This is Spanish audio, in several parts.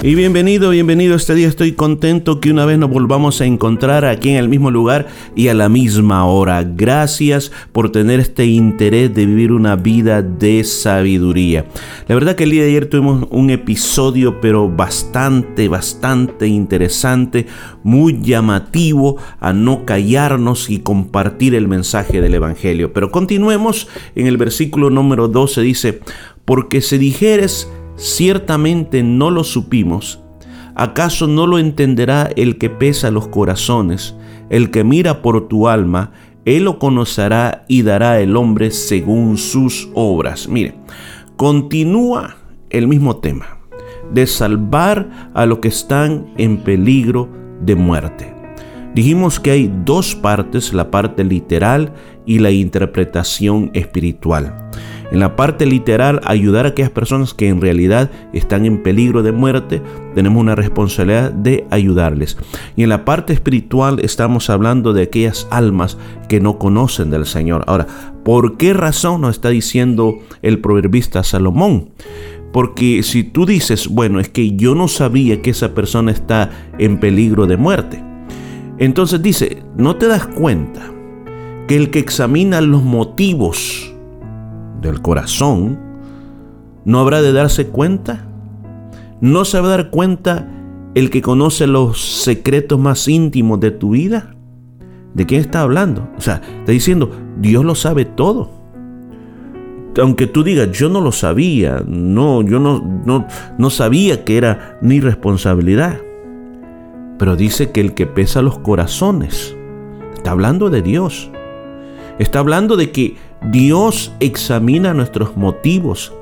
Y bienvenido, bienvenido este día. Estoy contento que una vez nos volvamos a encontrar aquí en el mismo lugar y a la misma hora. Gracias por tener este interés de vivir una vida de sabiduría. La verdad que el día de ayer tuvimos un episodio pero bastante, bastante interesante, muy llamativo a no callarnos y compartir el mensaje del Evangelio. Pero continuemos en el versículo número 12 dice, porque si dijeres ciertamente no lo supimos. ¿Acaso no lo entenderá el que pesa los corazones, el que mira por tu alma? Él lo conocerá y dará el hombre según sus obras. Mire, continúa el mismo tema de salvar a los que están en peligro de muerte. Dijimos que hay dos partes, la parte literal y la interpretación espiritual. En la parte literal, ayudar a aquellas personas que en realidad están en peligro de muerte, tenemos una responsabilidad de ayudarles. Y en la parte espiritual estamos hablando de aquellas almas que no conocen del Señor. Ahora, ¿por qué razón nos está diciendo el proverbista Salomón? Porque si tú dices, bueno, es que yo no sabía que esa persona está en peligro de muerte. Entonces dice, ¿no te das cuenta que el que examina los motivos del corazón, ¿no habrá de darse cuenta? ¿No se va a dar cuenta el que conoce los secretos más íntimos de tu vida? ¿De quién está hablando? O sea, está diciendo, Dios lo sabe todo. Aunque tú digas, yo no lo sabía, no, yo no, no, no sabía que era mi responsabilidad. Pero dice que el que pesa los corazones, está hablando de Dios. Está hablando de que Dios examina nuestros motivos,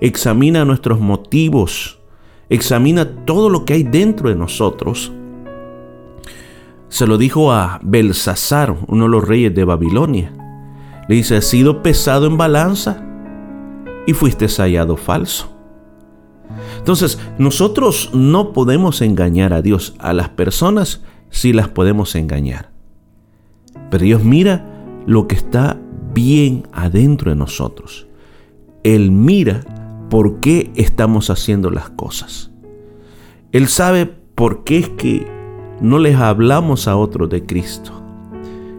examina nuestros motivos, examina todo lo que hay dentro de nosotros. Se lo dijo a Belsasar, uno de los reyes de Babilonia. Le dice, has sido pesado en balanza y fuiste hallado falso. Entonces, nosotros no podemos engañar a Dios. A las personas sí las podemos engañar. Pero Dios mira lo que está bien adentro de nosotros. Él mira por qué estamos haciendo las cosas. Él sabe por qué es que no les hablamos a otros de Cristo.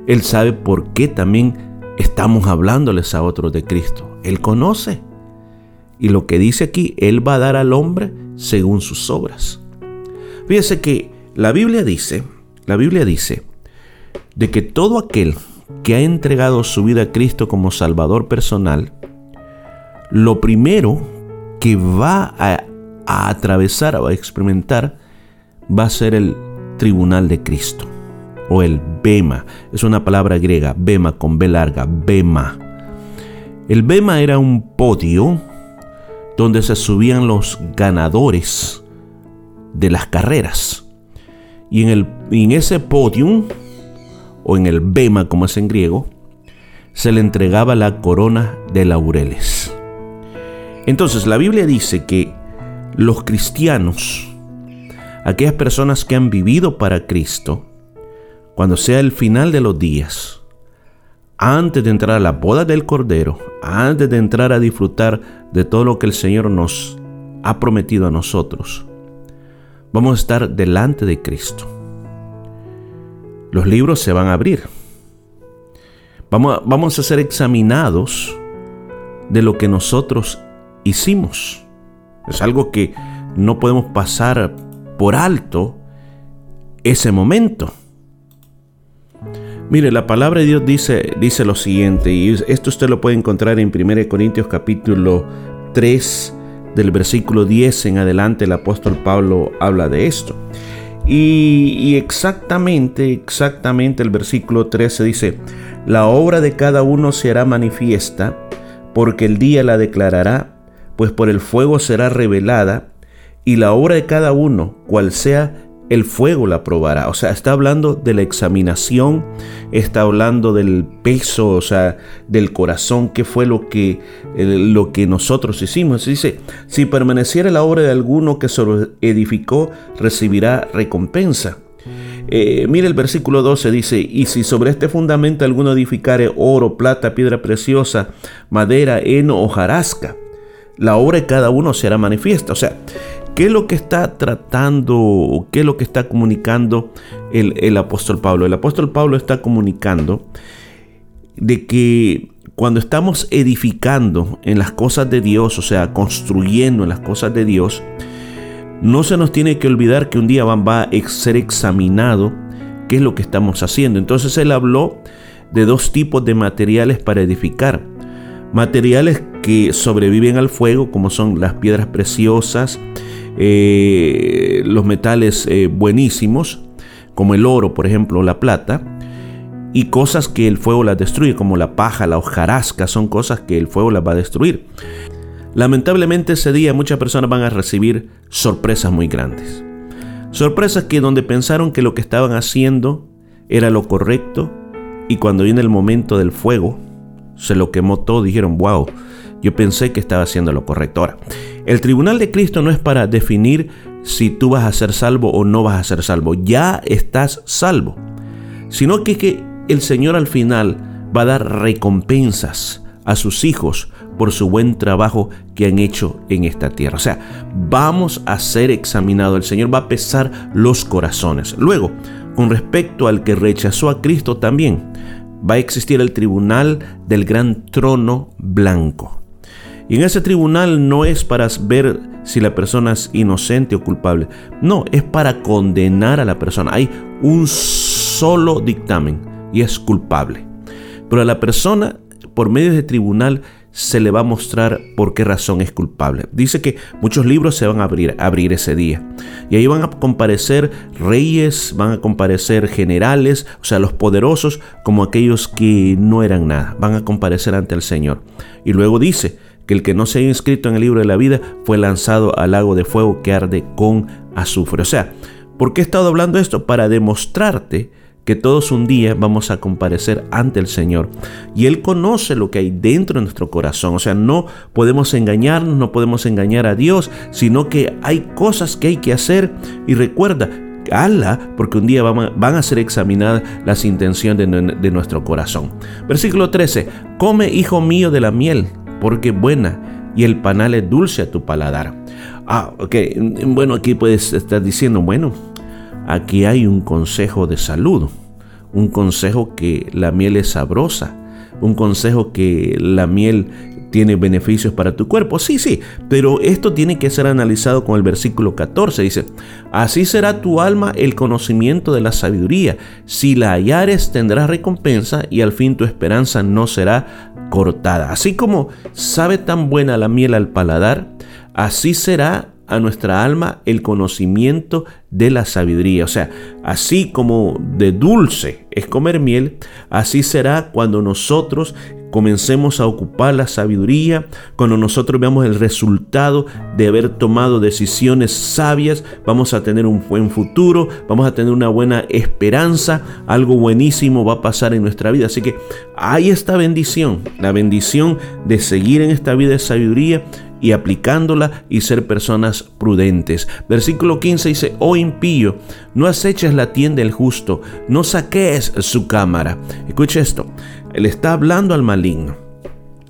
Él sabe por qué también estamos hablándoles a otros de Cristo. Él conoce. Y lo que dice aquí, Él va a dar al hombre según sus obras. Fíjese que la Biblia dice, la Biblia dice, de que todo aquel que ha entregado su vida a Cristo como Salvador personal, lo primero que va a, atravesar o a experimentar va a ser el tribunal de Cristo o el Bema. Es una palabra griega, Bema con B larga, Bema. El Bema era un podio donde se subían los ganadores de las carreras. Y en, el, en ese podium o en el bema como es en griego, se le entregaba la corona de laureles. Entonces la Biblia dice que los cristianos, aquellas personas que han vivido para Cristo, cuando sea el final de los días, antes de entrar a la boda del Cordero, antes de entrar a disfrutar de todo lo que el Señor nos ha prometido a nosotros, vamos a estar delante de Cristo los libros se van a abrir. Vamos a, vamos a ser examinados de lo que nosotros hicimos. Es algo que no podemos pasar por alto ese momento. Mire, la palabra de Dios dice, dice lo siguiente, y esto usted lo puede encontrar en 1 Corintios capítulo 3, del versículo 10 en adelante, el apóstol Pablo habla de esto. Y, exactamente, exactamente el versículo 13 dice, la obra de cada uno se hará manifiesta, porque el día la declarará, pues por el fuego será revelada, y la obra de cada uno, cual sea, el fuego la probará. O sea, está hablando de la examinación, está hablando del peso, o sea, del corazón, que fue lo que, lo que nosotros hicimos. Dice, si permaneciera la obra de alguno que se edificó, recibirá recompensa. Eh, mire el versículo 12 dice, y si sobre este fundamento alguno edificare oro, plata, piedra preciosa, madera, heno o jarasca, la obra de cada uno será manifiesta. O sea, ¿qué es lo que está tratando, qué es lo que está comunicando el, el apóstol Pablo? El apóstol Pablo está comunicando de que cuando estamos edificando en las cosas de Dios, o sea, construyendo en las cosas de Dios, no se nos tiene que olvidar que un día va a ser examinado qué es lo que estamos haciendo. Entonces él habló de dos tipos de materiales para edificar. Materiales que sobreviven al fuego, como son las piedras preciosas, eh, los metales eh, buenísimos, como el oro, por ejemplo, la plata, y cosas que el fuego las destruye, como la paja, la hojarasca, son cosas que el fuego las va a destruir. Lamentablemente ese día muchas personas van a recibir sorpresas muy grandes. Sorpresas que donde pensaron que lo que estaban haciendo era lo correcto y cuando viene el momento del fuego, se lo quemó todo, dijeron, wow, yo pensé que estaba haciendo lo correcto. Ahora, el tribunal de Cristo no es para definir si tú vas a ser salvo o no vas a ser salvo, ya estás salvo, sino que, que el Señor al final va a dar recompensas a sus hijos por su buen trabajo que han hecho en esta tierra. O sea, vamos a ser examinados. El Señor va a pesar los corazones. Luego, con respecto al que rechazó a Cristo también, va a existir el tribunal del gran trono blanco. Y en ese tribunal no es para ver si la persona es inocente o culpable. No, es para condenar a la persona. Hay un solo dictamen y es culpable. Pero a la persona, por medio de tribunal, se le va a mostrar por qué razón es culpable. Dice que muchos libros se van a abrir, abrir ese día. Y ahí van a comparecer reyes, van a comparecer generales, o sea, los poderosos, como aquellos que no eran nada. Van a comparecer ante el Señor. Y luego dice que el que no se haya inscrito en el libro de la vida fue lanzado al lago de fuego que arde con azufre. O sea, ¿por qué he estado hablando esto? Para demostrarte que todos un día vamos a comparecer ante el Señor. Y Él conoce lo que hay dentro de nuestro corazón. O sea, no podemos engañarnos, no podemos engañar a Dios, sino que hay cosas que hay que hacer. Y recuerda, hazla porque un día van a ser examinadas las intenciones de, nuestro corazón. Versículo 13, come hijo mío de la miel, porque buena, y el panal es dulce a tu paladar. Ah, ok, bueno, aquí puedes estar diciendo, bueno, Aquí hay un consejo de salud, un consejo que la miel es sabrosa, un consejo que la miel tiene beneficios para tu cuerpo. Sí, sí, pero esto tiene que ser analizado con el versículo 14. Dice, así será tu alma el conocimiento de la sabiduría. Si la hallares tendrás recompensa y al fin tu esperanza no será cortada. Así como sabe tan buena la miel al paladar, así será a nuestra alma el conocimiento de la sabiduría. O sea, así como de dulce es comer miel, así será cuando nosotros comencemos a ocupar la sabiduría, cuando nosotros veamos el resultado de haber tomado decisiones sabias, vamos a tener un buen futuro, vamos a tener una buena esperanza, algo buenísimo va a pasar en nuestra vida. Así que hay esta bendición, la bendición de seguir en esta vida de sabiduría y aplicándola y ser personas prudentes. Versículo 15 dice, oh impío, no aceches la tienda del justo, no saques su cámara. Escuche esto, él está hablando al maligno.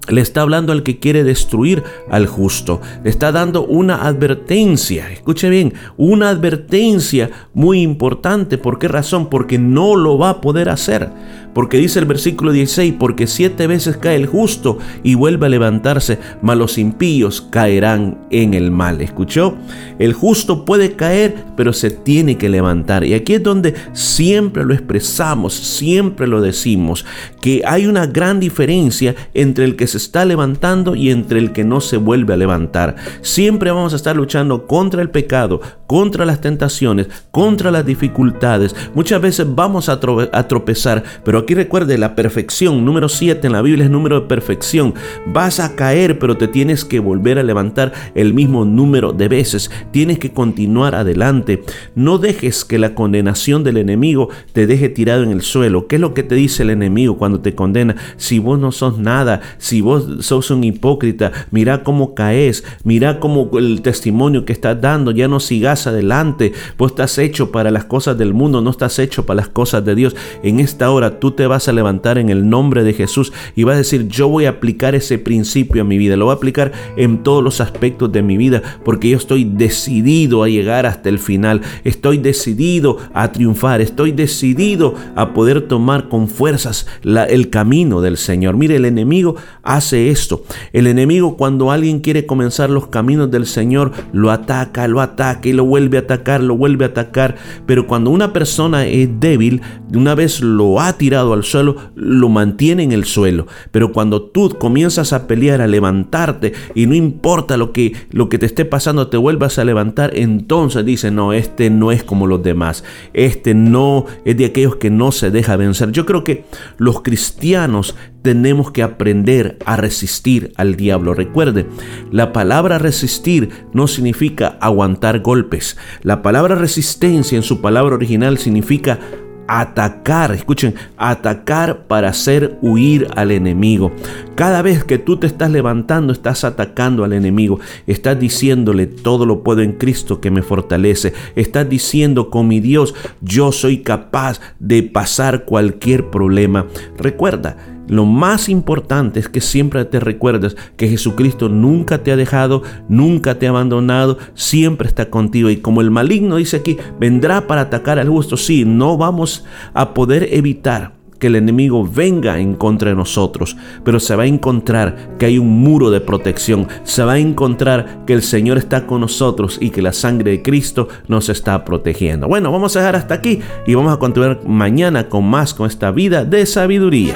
Le está hablando al que quiere destruir al justo. Le está dando una advertencia. Escuche bien, una advertencia muy importante. ¿Por qué razón? Porque no lo va a poder hacer. Porque dice el versículo 16, porque siete veces cae el justo y vuelve a levantarse, mas los impíos caerán en el mal. ¿Escuchó? El justo puede caer, pero se tiene que levantar. Y aquí es donde siempre lo expresamos, siempre lo decimos, que hay una gran diferencia entre el que se está levantando y entre el que no se vuelve a levantar. Siempre vamos a estar luchando contra el pecado, contra las tentaciones, contra las dificultades. Muchas veces vamos a, tropezar, pero aquí recuerde la perfección. Número 7 en la Biblia es número de perfección. Vas a caer, pero te tienes que volver a levantar el mismo número de veces. Tienes que continuar adelante. No dejes que la condenación del enemigo te deje tirado en el suelo. ¿Qué es lo que te dice el enemigo cuando te condena? Si vos no sos nada, si vos sos un hipócrita, mira cómo caes, mira cómo el testimonio que estás dando, ya no sigas adelante. Vos estás hecho para las cosas del mundo, no estás hecho para las cosas de Dios. En esta hora tú te vas a levantar en el nombre de Jesús y vas a decir, yo voy a aplicar ese principio a mi vida, lo voy a aplicar en todos los aspectos de mi vida, porque yo estoy decidido a llegar hasta el final, estoy decidido a triunfar, estoy decidido a poder tomar con fuerzas el camino del Señor. Mire, el enemigo hace esto. El enemigo cuando alguien quiere comenzar los caminos del Señor, lo ataca, lo ataca y vuelve a atacar, lo vuelve a atacar. Pero cuando una persona es débil, una vez lo ha tirado al suelo, lo mantiene en el suelo. Pero cuando tú comienzas a pelear, a levantarte y no importa lo que, lo que te esté pasando, te vuelvas a levantar, entonces dice, no, este no es como los demás. Este no es de aquellos que no se deja vencer. Yo creo que los cristianos tenemos que aprender a resistir al diablo. Recuerde, la palabra resistir no significa aguantar golpes. La palabra resistencia en su palabra original significa atacar, escuchen, atacar para hacer huir al enemigo. Cada vez que tú te estás levantando, estás atacando al enemigo. Estás diciéndole, todo lo puedo en Cristo que me fortalece. Estás diciendo, con mi Dios, yo soy capaz de pasar cualquier problema. Recuerda, lo más importante es que siempre te recuerdes que Jesucristo nunca te ha dejado, nunca te ha abandonado, siempre está contigo. Y como el maligno dice aquí, vendrá para atacar al justo. Sí, no vamos a poder evitar que el enemigo venga en contra de nosotros, pero se va a encontrar que hay un muro de protección, se va a encontrar que el Señor está con nosotros y que la sangre de Cristo nos está protegiendo. Bueno, vamos a dejar hasta aquí y vamos a continuar mañana con más con esta vida de sabiduría.